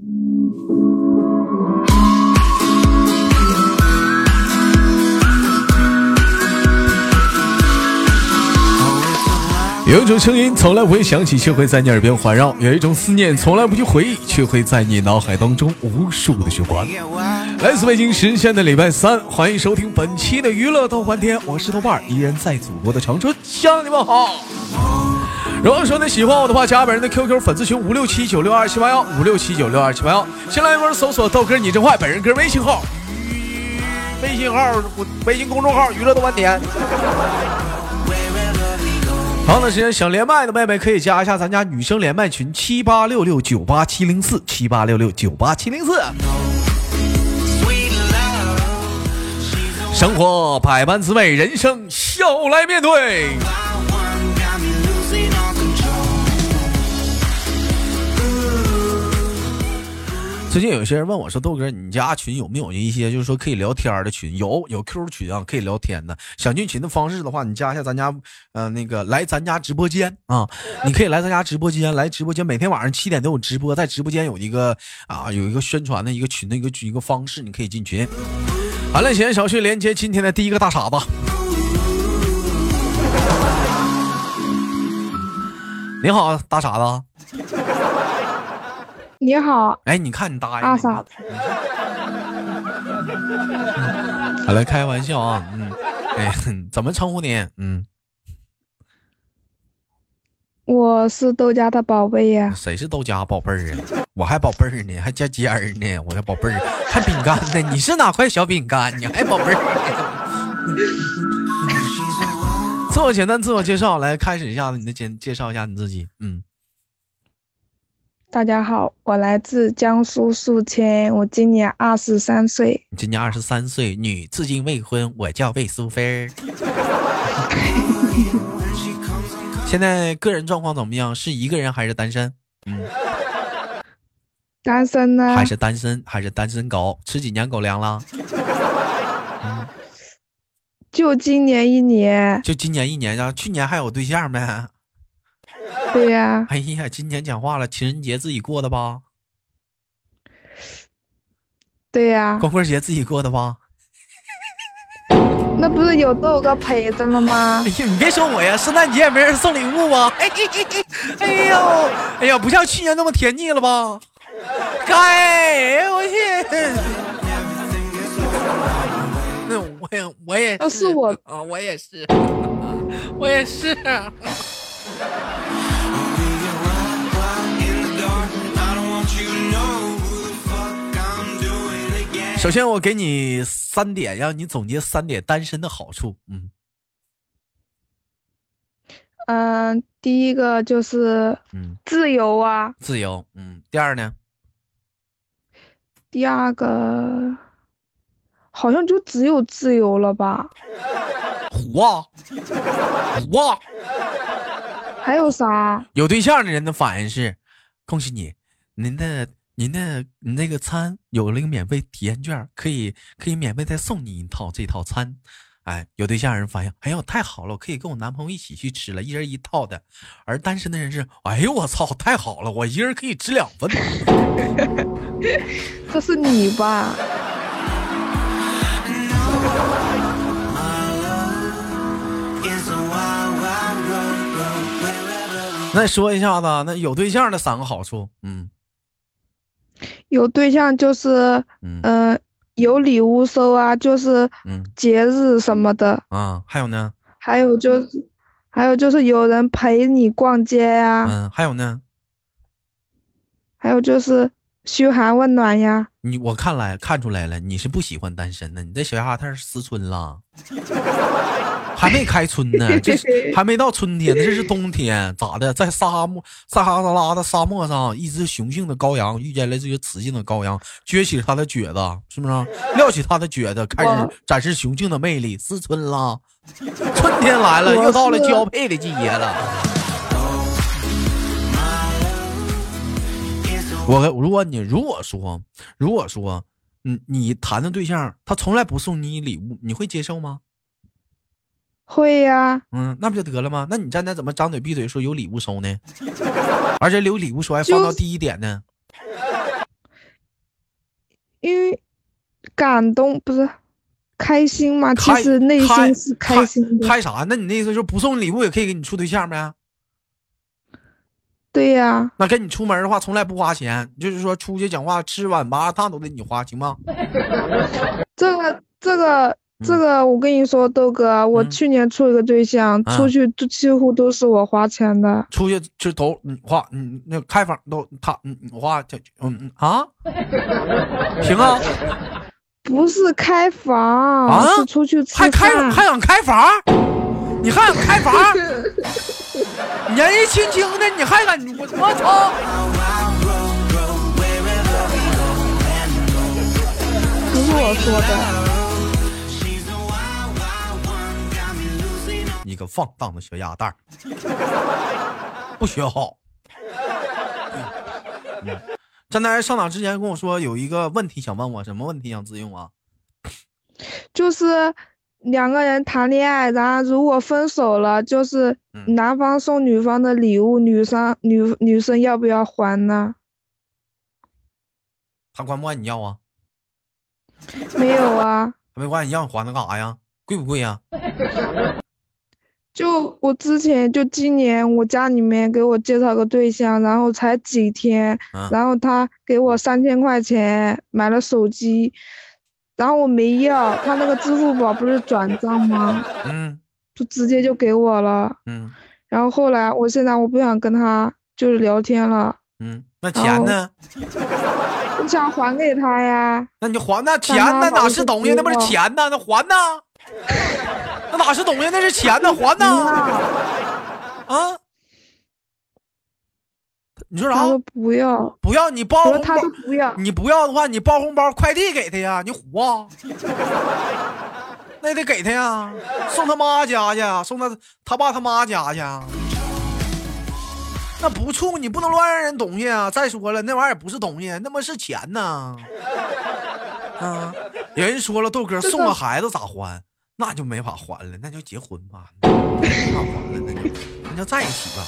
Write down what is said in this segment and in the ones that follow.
有一种声音从来不会响起，却会在你耳边环绕；有一种思念从来不去回忆，却会在你脑海当中无数的循环。来自北京时间的礼拜三，欢迎收听本期的娱乐逗翻天，我是豆瓣，依然在祖国的长春向你们好。如果说你喜欢我的话，加本人的 QQ 粉丝群五六七九六二七八幺五六七九六二七八幺，先来一波搜索豆哥你真坏，本人哥微信号，微信号微信公众号娱乐逗翻天。长的时间想连麦的妹妹可以加一下咱家女生连麦群七八六六九八七零四七八六六九八七零四。生活百般滋味，人生笑来面对。最近有些人问我说：“豆哥，你家群有没有一些就是说可以聊天的群？有，有 QQ 群啊，可以聊天的。想进群的方式的话，你加一下咱家，呃，那个来咱家直播间啊，你可以来咱家直播间，来直播间，每天晚上七点都有直播，在直播间有一个啊，有一个宣传的一个群的一个一个方式，你可以进群。好了，闲言少叙，连接今天的第一个大傻子。你好，大傻子。你好，哎，你看你答应阿傻子，好了，开玩笑啊，嗯，哎，怎么称呼你？嗯，我是豆家的宝贝呀。谁是豆家宝贝儿啊？我还宝贝儿呢，还尖尖儿呢，我的宝贝儿，还饼干呢？你是哪块小饼干？你还宝贝儿？自我简单自我介绍，来开始一下子，你的简介绍一下你自己，嗯。大家好，我来自江苏宿迁，我今年二十三岁。你今年二十三岁，女，至今未婚，我叫魏苏菲。现在个人状况怎么样？是一个人还是单身？嗯，单身呢？还是单身？还是单身狗？吃几年狗粮了？就今年一年。就今年一年呀？去年还有对象没？对呀，哎呀，今年讲话了，情人节自己过的吧？对呀，光棍节自己过的吧？那不是有豆哥陪着了吗？哎呀，你别说我呀，圣诞节也没人送礼物啊？哎 哎呦，哎呀，不像去年那么甜腻了吧？该，我去，那我也我也是我啊，我也是，我也是。首先，我给你三点，让你总结三点单身的好处。嗯，嗯，第一个就是嗯自由啊，自由。嗯，第二呢？第二个好像就只有自由了吧？虎啊，虎啊！还有啥？有对象的人的反应是：恭喜你，您的。您的你那个餐有了一个免费体验券，可以可以免费再送你一套这套餐，哎，有对象人反应，哎呦太好了，我可以跟我男朋友一起去吃了，一人一套的。而单身的人是，哎呦我操，太好了，我一人可以吃两份。这是你吧？那说一下子，那有对象的三个好处，嗯。有对象就是，嗯，有礼物收啊，就是节日什么的啊。还有呢？还有就是，还有就是有人陪你逛街呀。嗯，还有呢？还有就是嘘寒问暖呀。你我看来看出来了，你是不喜欢单身的，你这小丫头思春了。还没开春呢，这还没到春天呢，这是冬天，咋的？在沙漠撒哈拉的沙漠上，一只雄性的羔羊遇见了这个雌性的羔羊，撅起它的撅子，是不是？撩起它的撅子，开始展示雄性的魅力，思春啦。春天来了，又到了交配的季节了。我如果你如果说如果说，嗯，你谈的对象他从来不送你礼物，你会接受吗？会呀，嗯，那不就得了吗？那你站那怎么张嘴闭嘴说有礼物收呢？而且有礼物收还放到第一点呢？因为感动不是开心嘛，其实内心是开心的。开啥？那你那意思就不送礼物也可以给你处对象呗？对呀。那跟你出门的话，从来不花钱，就是说出去讲话吃碗麻辣烫都得你花，行吗？这个这个。这个我跟你说，豆哥，我去年处一个对象，出去都几乎都是我花钱的。出去就都你花，嗯，那开房都他嗯花，嗯嗯啊，行啊。不是开房，是出去吃还开还想开房？你还想开房？年纪轻轻的你还敢我我操！不是我说的。个放荡的小鸭蛋儿，不学好。张丹上场之前跟我说有一个问题想问我，什么问题想自用啊？就是两个人谈恋爱，然后如果分手了，就是男方送女方的礼物，女生女女生要不要还呢？他管不管你要啊？没有啊。没管你要，你还他干啥呀？贵不贵呀？就我之前就今年我家里面给我介绍个对象，然后才几天，然后他给我三千块钱买了手机，然后我没要，他那个支付宝不是转账吗？嗯，就直接就给我了。嗯，然后后来我现在我不想跟他就是聊天了。嗯，那钱呢？我想还给他呀。那你还那钱那哪是东西？那不是钱呢？那还呢？那哪是东西？那是钱呢，还呢？啊？你说啥？不要，不要你包红包，不要。你不要的话，你包红包快递给他呀？你虎啊？那得给他呀，送他妈家去，送他他爸他妈家去。那不处，你不能乱让人东西啊！再说了，那玩意儿也不是东西，那么是钱呢。啊，人说了，豆哥送个孩子咋还？那就没法还了，那就结婚吧。那还了，那就那就在一起吧。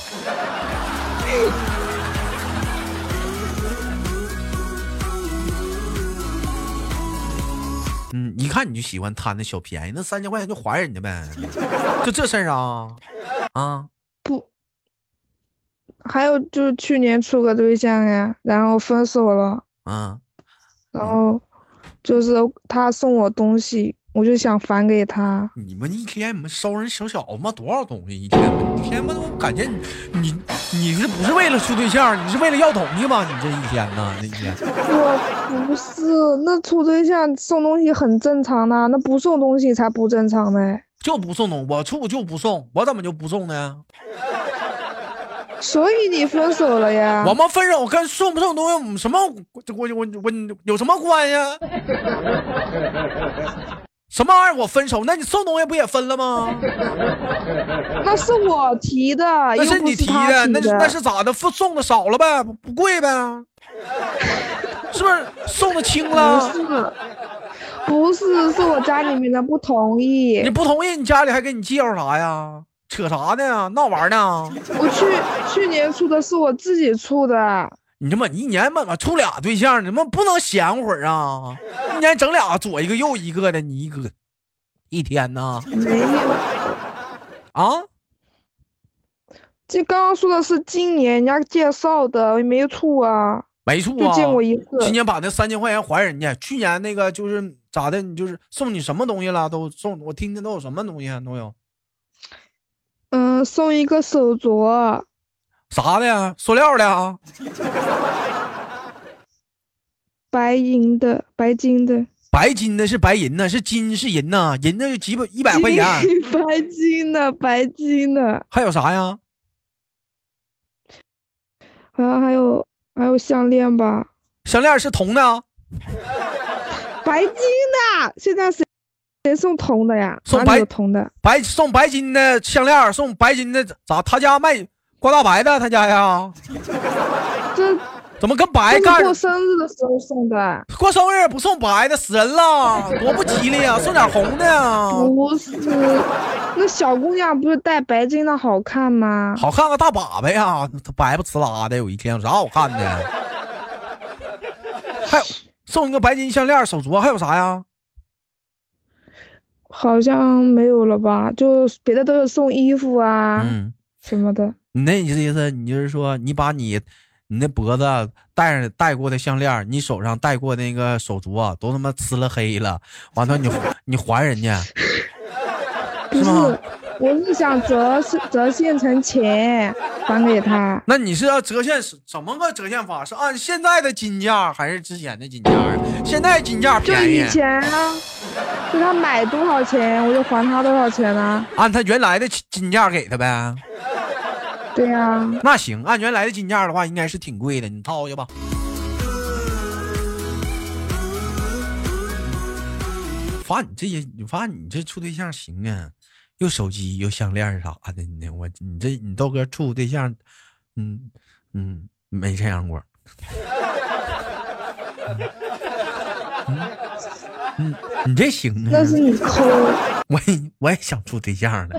嗯，一看你就喜欢贪那小便宜，那三千块钱就还人家呗，就这事儿啊？啊？不，还有就是去年处个对象呀，然后分手了。嗯。然后就是他送我东西。我就想返给他。你们一天你们收人小小子嘛多少东西？一天一天嘛，我感觉你你你是不是为了处对象？你是为了要东西吗？你这一天呢？那一天。我不是，那处对象送东西很正常的，那不送东西才不正常呢。就不送东，我处就不送，我怎么就不送呢？所以你分手了呀？我们分手跟送不送东西什么？我我我我有什么关系？什么玩意儿？我分手？那你送东西不也分了吗？那是我提的，那是你提的，那那是咋的？送的少了呗，不贵呗？是不是送的轻了？不是，不是，是我家里面的不同意。你不同意，你家里还给你介绍啥呀？扯啥呢？闹玩呢？我去去年出的是我自己出的。你他妈一年怎么处俩对象？你们不能闲会儿啊！一年整俩，左一个右一个的，你一个一天呢？没有啊？这刚刚说的是今年人家介绍的，没处啊，没处啊，就见过一次。今年把那三千块钱还人家，去年那个就是咋的？你就是送你什么东西了？都送我听听都有什么东西啊都有？嗯，送一个手镯。啥的呀？塑料的啊？白银的，白金的，白金的是白银呢，是金是银呐，银的几百一百块钱。白金的，白金的。还有啥呀？好像还有还有项链吧？项链是铜的。白金的，现在谁谁送铜的呀？送白铜的，白送白金的项链，送白金的咋？他家卖。挂大白的，他家呀？这怎么跟白干？过生日的时候送的。过生日不送白的，死人了，多不吉利啊！送点红的呀。不是，那小姑娘不是戴白金的好看吗？好看个大粑粑呀，白不呲啦的，有一天有啥好看的？还有送一个白金项链、手镯，还有啥呀？好像没有了吧？就别的都是送衣服啊，嗯，什么的。你那意思，你就是说，你把你你那脖子戴上戴过的项链，你手上戴过那个手镯，都他妈呲了黑了，完了你你还人家？不是，我是想折折现成钱还给他。那你是要折现什么个折现法？是按现在的金价还是之前的金价？现在金价便宜。就以前啊，就他买多少钱，我就还他多少钱啊。按他原来的金价给他呗。对呀。那行，按原来的金价的话，应该是挺贵的，你掏去吧。发你这些，你发你这处对象行啊。又手机又项链啥的呢？我你这你豆哥处对象，嗯嗯，没这样过。嗯，你这行啊？那是你抠。我也我也想处对象呢。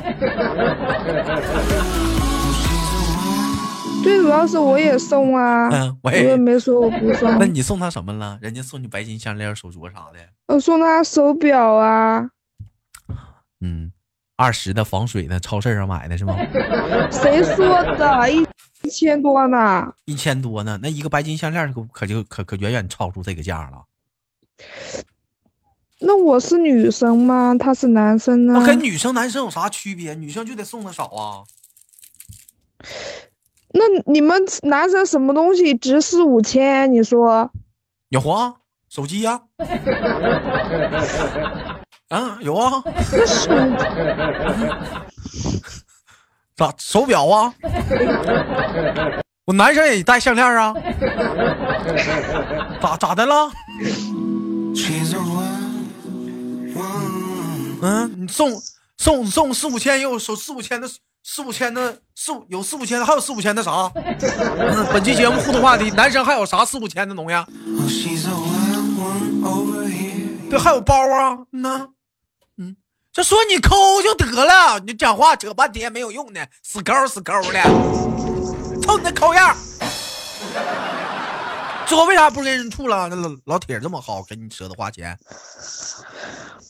最主要是我也送啊。嗯，我也没说我不送。那你送他什么了？人家送你白金项链、手镯啥的。我送他手表啊。嗯。二十的防水的，超市上买的是吗？谁说的？一一千多呢？一千多呢？那一个白金项链可可就可可远远超出这个价了。那我是女生吗？他是男生呢？那跟女生男生有啥区别？女生就得送的少啊。那你们男生什么东西值四五千？你说？有啊，手机呀。啊，有啊，咋 手表啊？我男生也戴项链啊，咋咋的了？嗯，你送送送四五千，又手四五千的四五千的四五有四五千，还有四五千的啥？本期节目互动话题：男生还有啥四五千的东西？对，还有包啊，嗯。嗯。这说你抠就得了，你讲话扯半天没有用的，死抠死抠的，瞅你那抠样。最后为啥不跟人处了？那老老铁这么好，跟你舍得花钱？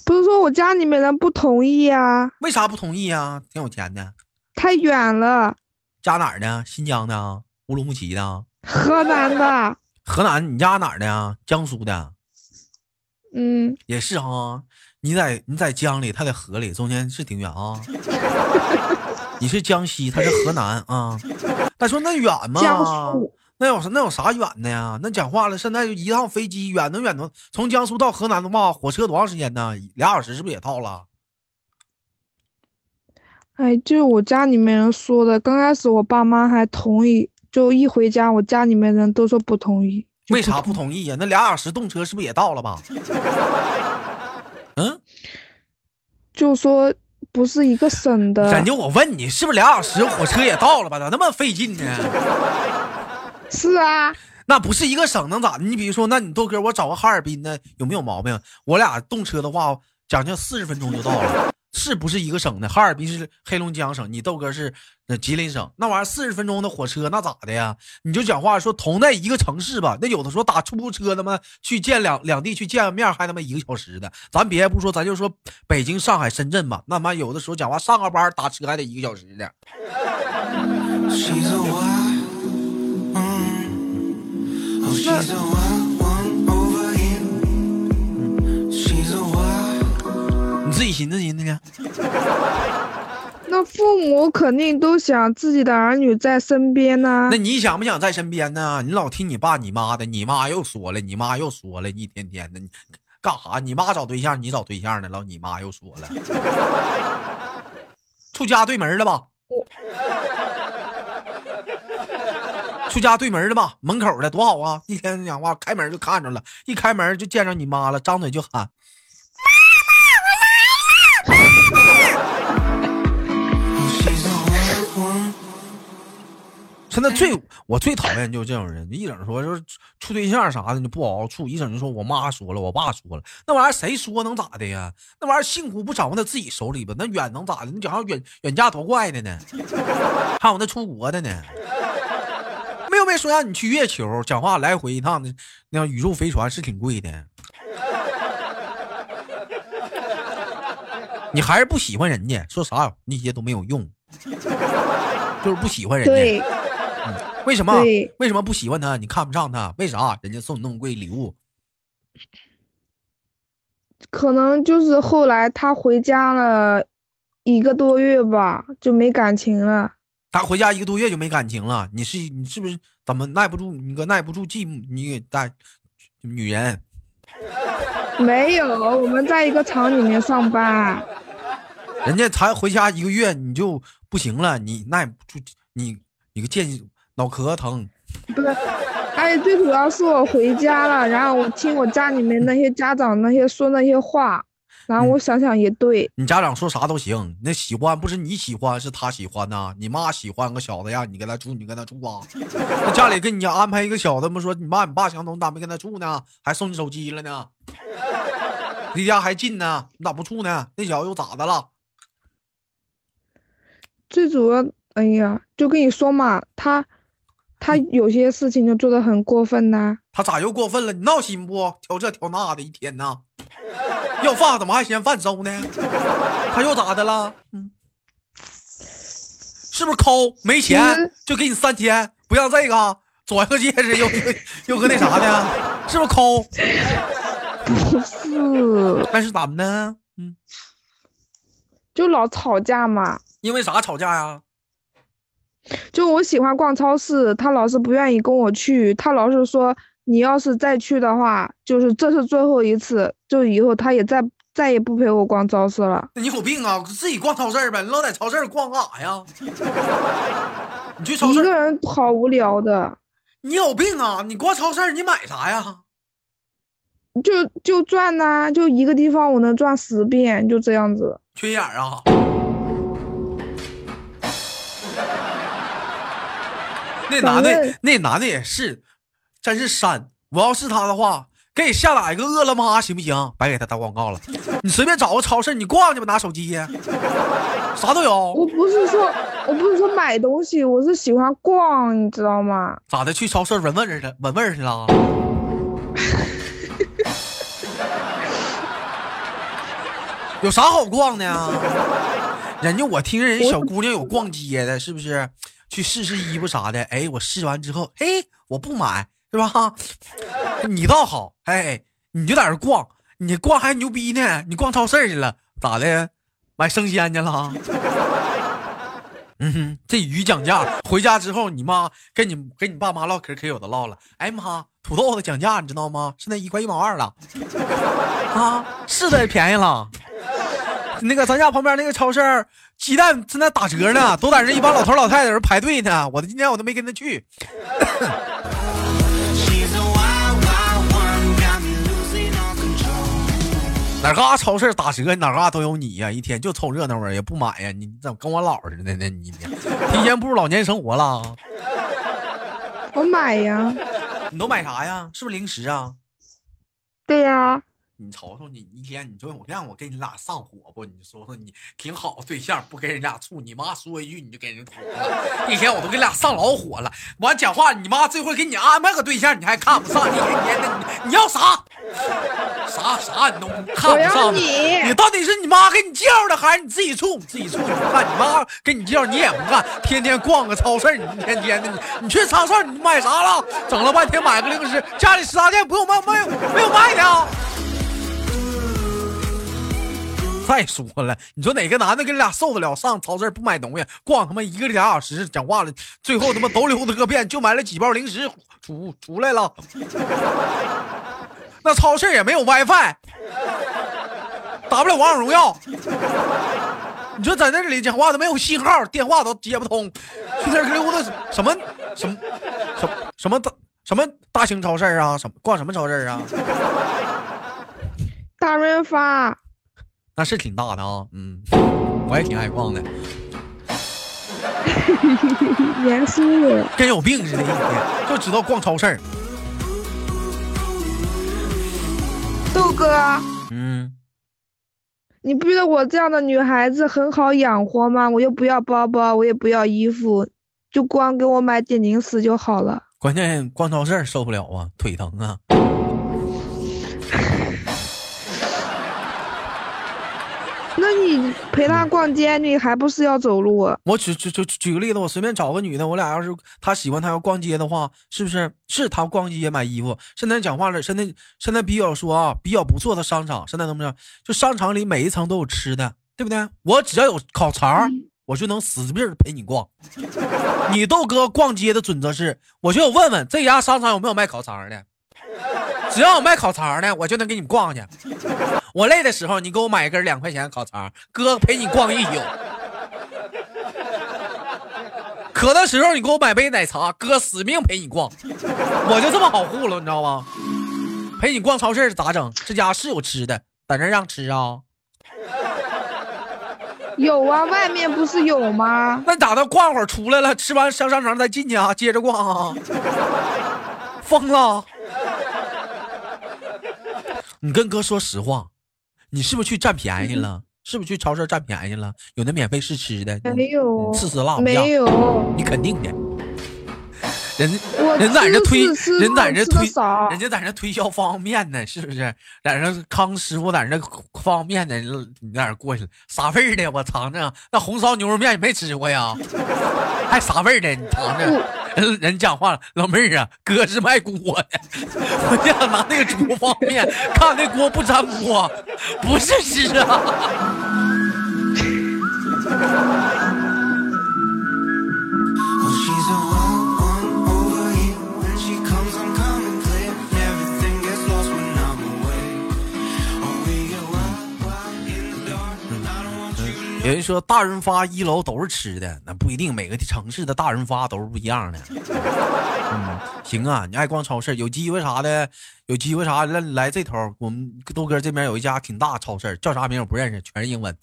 不是说我家里面人不同意啊？为啥不同意啊？挺有钱的。太远了。家哪儿的？新疆的？乌鲁木齐的？河南的。河南？你家哪儿的呀？江苏的。嗯。也是啊。你在你在江里，他在河里，中间是挺远啊。你是江西，他是河南啊。他说那远吗？那有那有啥远的呀？那讲话了，现在就一趟飞机远能远能从江苏到河南的话，火车多长时间呢？俩小时是不是也到了？哎，就是我家里面人说的，刚开始我爸妈还同意，就一回家，我家里面人都说不同意。为啥不同意呀？那俩小时动车是不是也到了吧？嗯，就说不是一个省的。感觉我问你，是不是俩小时火车也到了吧？咋那么费劲呢？是啊，那不是一个省能咋的？你比如说，那你豆哥，我找个哈尔滨的，有没有毛病？我俩动车的话，将近四十分钟就到了。是不是一个省的？哈尔滨是黑龙江省，你豆哥是那吉林省，那玩意儿四十分钟的火车，那咋的呀？你就讲话说同在一个城市吧，那有的时候打出租车他妈去见两两地去见个面，还他妈一个小时的。咱别不说，咱就说北京、上海、深圳吧，那妈有的时候讲话上个班打车还得一个小时的。自己寻思寻思去。那父母肯定都想自己的儿女在身边呢。那你想不想在身边呢？你老听你爸你妈的，你妈又说了，你妈又说了，一天天的，你干啥？你妈找对象，你找对象呢？老你妈又说了，出家对门了吧？出家对门了吧？门口的多好啊！一天讲话，开门就看着了，一开门就见着你妈了，张嘴就喊。现在最我最讨厌就是这种人，一整说就是处对象啥的你不好好处，一整就说我妈说了，我爸说了，那玩意儿谁说能咋的呀？那玩意儿幸福不掌握在自己手里吧？那远能咋的？你讲远远嫁多怪的呢？还有那出国的呢？没有没没说让你去月球？讲话来回一趟的，那宇宙飞船是挺贵的。你还是不喜欢人家，说啥那些都没有用，就是不喜欢人家。为什么？为什么不喜欢他？你看不上他？为啥？人家送你那么贵礼物，可能就是后来他回家了一个多月吧，就没感情了。他回家一个多月就没感情了。你是你是不是怎么耐不住？你个耐不住寂寞？你给带女人？没有，我们在一个厂里面上班。人家才回家一个月，你就不行了，你耐不住，你你个贱脑壳疼。不是，而且最主要是我回家了，然后我听我家里面那些家长那些说那些话，然后我想想也对。你家长说啥都行，那喜欢不是你喜欢，是他喜欢呐。你妈喜欢个小子呀，你跟他住，你跟他住啊。那家里给你安排一个小子不说你妈你爸相同，你咋没跟他住呢？还送你手机了呢？离家还近呢，你咋不处呢？那小子又咋的了？最主要，哎呀，就跟你说嘛，他他有些事情就做的很过分呐、他咋又过分了？你闹心不？挑这挑那的，一天呐，要饭怎么还嫌饭馊呢？他又咋的了？嗯，是不是抠？没钱嗯就给你三千，不让这个，左一个戒指，又又个那啥的，是不是抠？不是，那是咋的呢？嗯，就老吵架嘛。因为啥吵架呀？就我喜欢逛超市，他老是不愿意跟我去，他老是说你要是再去的话，就是这是最后一次，就以后他也再再也不陪我逛超市了。你有病啊！自己逛超市呗，你老在超市逛干啥呀？你去超市一个，人好无聊的，你有病啊！你逛超市，你买啥呀？就就转呐、就一个地方我能转十遍，就这样子。缺眼啊！那男的，那男的也是，真是山。我要是他的话，给你下载一个饿了么行不行？白给他打广告了。你随便找个超市，你逛去吧，拿手机，啥都有。我不是说我不是说买东西，我是喜欢逛，你知道吗？咋的？去超市闻味儿去，闻味儿去了？有啥好逛的呀？人家我听人小姑娘有逛街的，是不是？去试试衣服啥的。哎，我试完之后，嘿，我不买，是吧？你倒好，哎，你就在这逛，你逛还牛逼呢。你逛超市去了，咋的？买生鲜去了？嗯哼，这鱼讲价，回家之后，你妈跟你跟你爸妈唠嗑，可有的唠了。哎妈，土豆子讲价，你知道吗？现在一块一毛二了，啊，是的，便宜了。那个咱家旁边那个超市，鸡蛋正在打折呢，都在这一帮老头老太太在这排队呢。我的今天我都没跟他去。哪嘎超市打折，哪嘎都有你呀、一天就凑热闹啊，也不买呀。你怎么跟我姥似的呢？你你提前步入老年生活了？我买呀，你都买啥呀？是不是零食啊？对呀、你瞅瞅你一天，你说我让我跟你俩上火不？你说说你挺好对象，不跟人俩处，你妈说一句你就给人捅了，一天我都跟俩上老火了。完讲话，你妈这回给你安排个对象，你还看不上，一天天的你你要啥？啥啥你都看不上你你到底是你妈给你介绍的，还是你自己处？你自己处你不干，你妈给你介绍你也不干，天天逛个超市，你一天天的你你去超市你买啥了？整了半天买个零食，家里食杂店不用卖，没有没有卖的啊。再说了，你说哪个男的跟你俩受得了上超市不买东西，逛他妈一个俩小时，讲话了，最后他妈都溜达个遍，就买了几包零食出出来了。那超市也没有 WiFi，打不了王者荣耀。你说在那里讲话都没有信号，电话都接不通，去那儿溜达什么什么什么什么大什么大型超市啊？什么逛什么超市啊？大润发，那是挺大的啊，嗯，我也挺爱逛的，严肃。跟有病似的，一天就知道逛超市。豆哥，嗯，你不觉得我这样的女孩子很好养活吗？我又不要包包，我也不要衣服，就光给我买点零食就好了。关键逛超市受不了啊，腿疼啊。你陪他逛街，你还不是要走路？我举举举举个例子，我随便找个女的，我俩要是她喜欢她要逛街的话，是不是是她逛街买衣服？现在讲话了，现在现在比较说啊，比较不错的商场，现在怎么着？就商场里每一层都有吃的，对不对？我只要有烤肠，我就能死劲儿陪你逛。你豆哥逛街的准则是，我就问问这家商场有没有卖烤肠的，只要有卖烤肠的，我就能给你们逛去。我累的时候，你给我买一根两块钱的烤肠，哥陪你逛一宿。渴的时候，你给我买杯奶茶，哥死命陪你逛。我就这么好糊了，你知道吗？陪你逛超市咋整？这家是有吃的，在那让吃啊？有啊，外面不是有吗？那咋的？逛会儿出来了，吃完上商场再进去啊，接着逛啊？疯了！你跟哥说实话，你是不是去占便宜了？是不是去超市占便宜了？有那免费试吃的？没有，试试辣不辣？没有。你肯定的。人我人在这推吃吃，人在这推少，人家在那推销方便面呢，是不是？在那康师傅在那方便面呢，你在那过去了，啥味儿的？我尝尝，那红烧牛肉面你没吃过呀？还啥味儿的？你尝尝。人 人讲话了，老妹儿啊，哥是卖锅的，我就想拿那个煮方便面，看那锅不粘锅，不是吃啊。有人说大润发一楼都是吃的，那不一定，每个城市的大润发都是不一样的。嗯，行啊，你爱逛超市，有机会啥的，有机会啥的来来这头，我们豆哥这边有一家挺大超市，叫啥名我不认识，全是英文。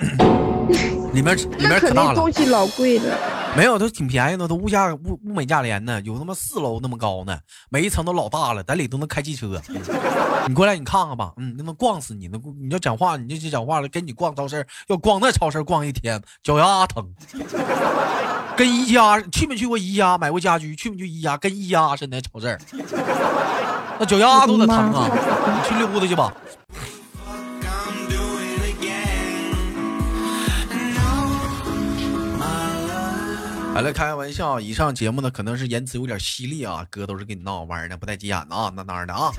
里面里面可大了肯定东，西老贵的。没有，都挺便宜的，都物价物物美价廉呢，有他妈四楼那么高呢，每一层都老大了，在里都能开汽车。你过来你看看吧，嗯，那能逛死你，那你要讲话你就去讲话了，跟你逛超市要逛那超市逛一天，脚丫疼。跟宜家去没去过宜家买过家居？去没去宜家？跟宜家似的超市，那脚丫都得疼啊！你去溜达去吧。好了，开个玩笑，以上节目呢可能是言辞有点犀利啊，哥都是跟你闹玩的，不带急眼的啊，那当然的啊。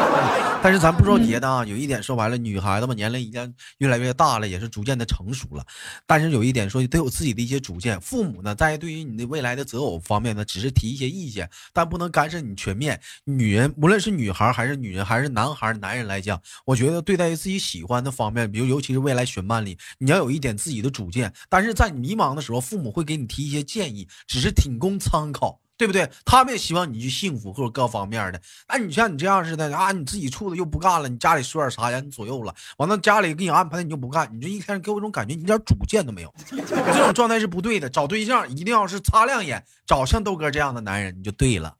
但是咱不说别的啊，有一点说白了，女孩子嘛，年龄已经越来越大了，也是逐渐的成熟了。但是有一点说，得有自己的一些主见。父母呢，在对于你的未来的择偶方面呢，只是提一些意见，但不能干涉你全面。女人，无论是女孩还是女人，还是男孩男人来讲，我觉得对待于自己喜欢的方面，比如尤其是未来选伴侣，你要有一点自己的主见。但是在你迷茫的时候，父母会给你提一些建议，只是仅供参考。对不对？他们也希望你去幸福或者各方面的。那你像你这样似的啊，你自己处的又不干了，你家里说点啥呀你左右了，完了家里给你安排的你就不干，你这一天给我一种感觉，你一点主见都没有。这种状态是不对的。找对象一定要是擦亮眼，找像豆哥这样的男人，你就对了。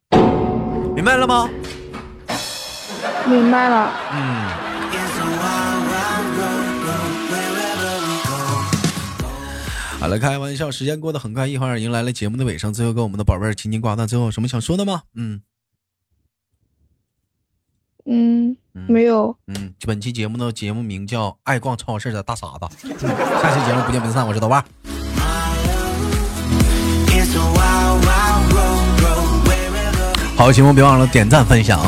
明白了吗？明白了，嗯。好了，开玩笑，时间过得很快，一会儿迎来了节目的尾声。最后跟我们的宝贝儿轻轻挂断，最后有什么想说的吗？嗯嗯，嗯没有，嗯，本期节目的节目名叫《爱逛超市的大傻子》。嗯下期节目不见不散，我是豆瓣。好，节目别忘了点赞分享。